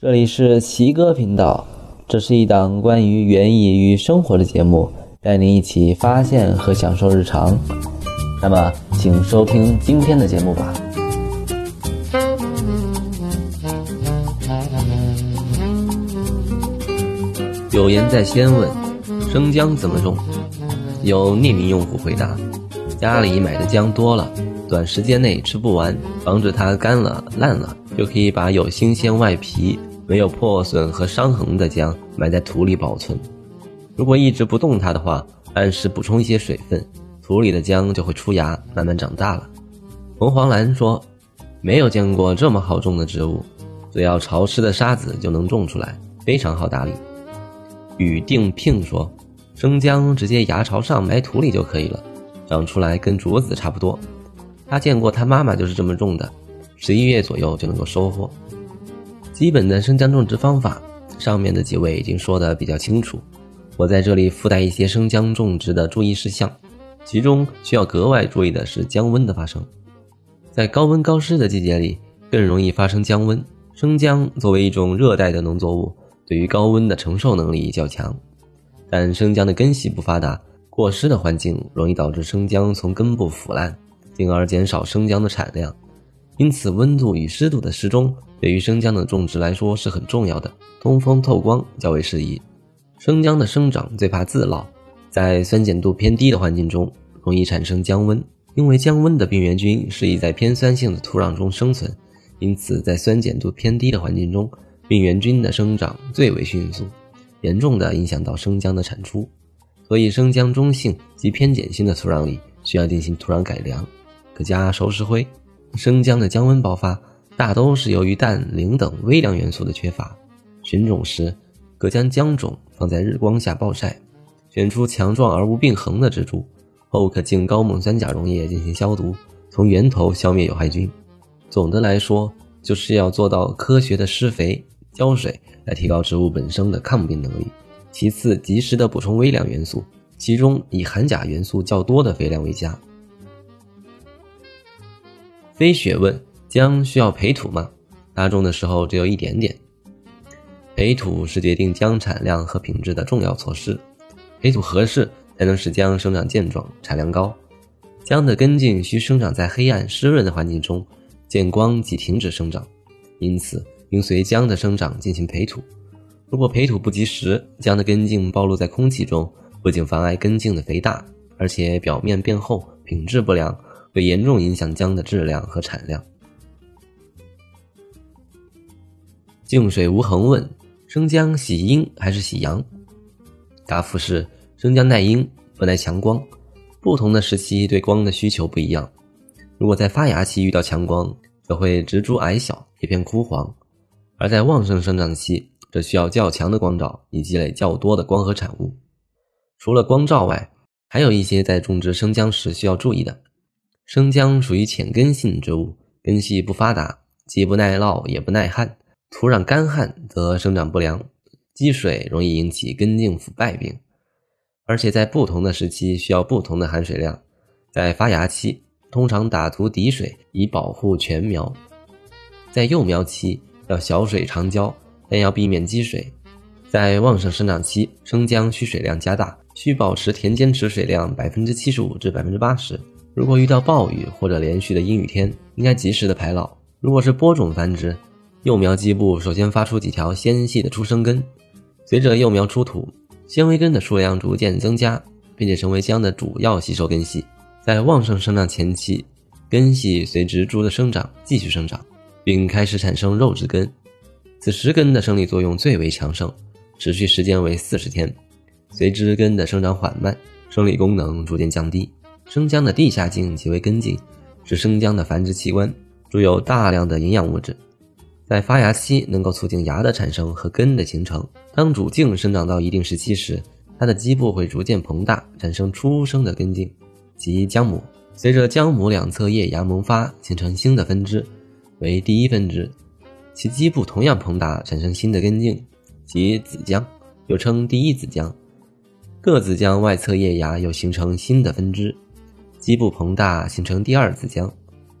这里是奇哥频道，这是一档关于园艺与生活的节目，带您一起发现和享受日常。那么，请收听今天的节目吧。有言在先问：生姜怎么种？有匿名用户回答：家里买的姜多了，短时间内吃不完，防止它干了烂了，就可以把有新鲜外皮。没有破损和伤痕的姜埋在土里保存，如果一直不动它的话，按时补充一些水分，土里的姜就会出芽，慢慢长大了。红黄蓝说：“没有见过这么好种的植物，只要潮湿的沙子就能种出来，非常好打理。”雨定聘说：“生姜直接芽朝上埋土里就可以了，长出来跟竹子差不多。他见过他妈妈就是这么种的，十一月左右就能够收获。”基本的生姜种植方法，上面的几位已经说的比较清楚。我在这里附带一些生姜种植的注意事项，其中需要格外注意的是姜温的发生。在高温高湿的季节里，更容易发生姜温。生姜作为一种热带的农作物，对于高温的承受能力较强，但生姜的根系不发达，过湿的环境容易导致生姜从根部腐烂，进而减少生姜的产量。因此，温度与湿度的适中对于生姜的种植来说是很重要的。通风透光较为适宜。生姜的生长最怕自涝，在酸碱度偏低的环境中容易产生姜温。因为姜温的病原菌适宜在偏酸性的土壤中生存，因此在酸碱度偏低的环境中，病原菌的生长最为迅速，严重的影响到生姜的产出。所以，生姜中性及偏碱性的土壤里需要进行土壤改良，可加熟石灰。生姜的姜温爆发，大都是由于氮、磷等微量元素的缺乏。选种时，可将姜种放在日光下暴晒，选出强壮而无病痕的植株，后可进高锰酸钾溶液进行消毒，从源头消灭有害菌。总的来说，就是要做到科学的施肥、浇水，来提高植物本身的抗病能力。其次，及时的补充微量元素，其中以含钾元素较多的肥料为佳。飞雪问：姜需要培土吗？大种的时候只有一点点。培土是决定姜产量和品质的重要措施，培土合适才能使姜生长健壮、产量高。姜的根茎需生长在黑暗湿润的环境中，见光即停止生长，因此应随姜的生长进行培土。如果培土不及时，姜的根茎暴露在空气中，不仅妨碍根茎的肥大，而且表面变厚，品质不良。会严重影响姜的质量和产量。净水无痕问：生姜喜阴还是喜阳？答复是：生姜耐阴，不耐强光。不同的时期对光的需求不一样。如果在发芽期遇到强光，则会植株矮小，叶片枯黄；而在旺盛生长期，则需要较强的光照以积累较多的光合产物。除了光照外，还有一些在种植生姜时需要注意的。生姜属于浅根性植物，根系不发达，既不耐涝也不耐旱。土壤干旱则生长不良，积水容易引起根茎腐败病。而且在不同的时期需要不同的含水量。在发芽期，通常打土底水以保护全苗；在幼苗期要小水长浇，但要避免积水。在旺盛生长期，生姜需水量加大，需保持田间持水量百分之七十五至百分之八十。如果遇到暴雨或者连续的阴雨天，应该及时的排涝。如果是播种繁殖，幼苗基部首先发出几条纤细的出生根，随着幼苗出土，纤维根的数量逐渐增加，并且成为姜的主要吸收根系。在旺盛生长前期，根系随植株的生长继续生长，并开始产生肉质根。此时根的生理作用最为强盛，持续时间为四十天。随之根的生长缓慢，生理功能逐渐降低。生姜的地下茎即为根茎，是生姜的繁殖器官，主有大量的营养物质，在发芽期能够促进芽的产生和根的形成。当主茎生长到一定时期时，它的基部会逐渐膨大，产生初生的根茎，即姜母。随着姜母两侧叶芽萌发，形成新的分支，为第一分支，其基部同样膨大，产生新的根茎，即子姜，又称第一子姜。各子姜外侧叶芽又形成新的分支。基部膨大，形成第二子姜，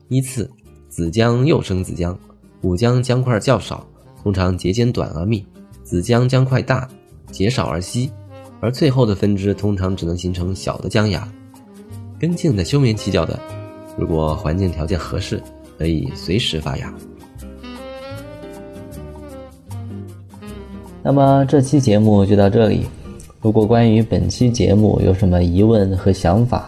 依次子姜又生子姜，五姜姜块较少，通常节间短而密，子浆浆块大，节少而稀，而最后的分支通常只能形成小的浆芽。根茎在休眠期较短，如果环境条件合适，可以随时发芽。那么这期节目就到这里。如果关于本期节目有什么疑问和想法，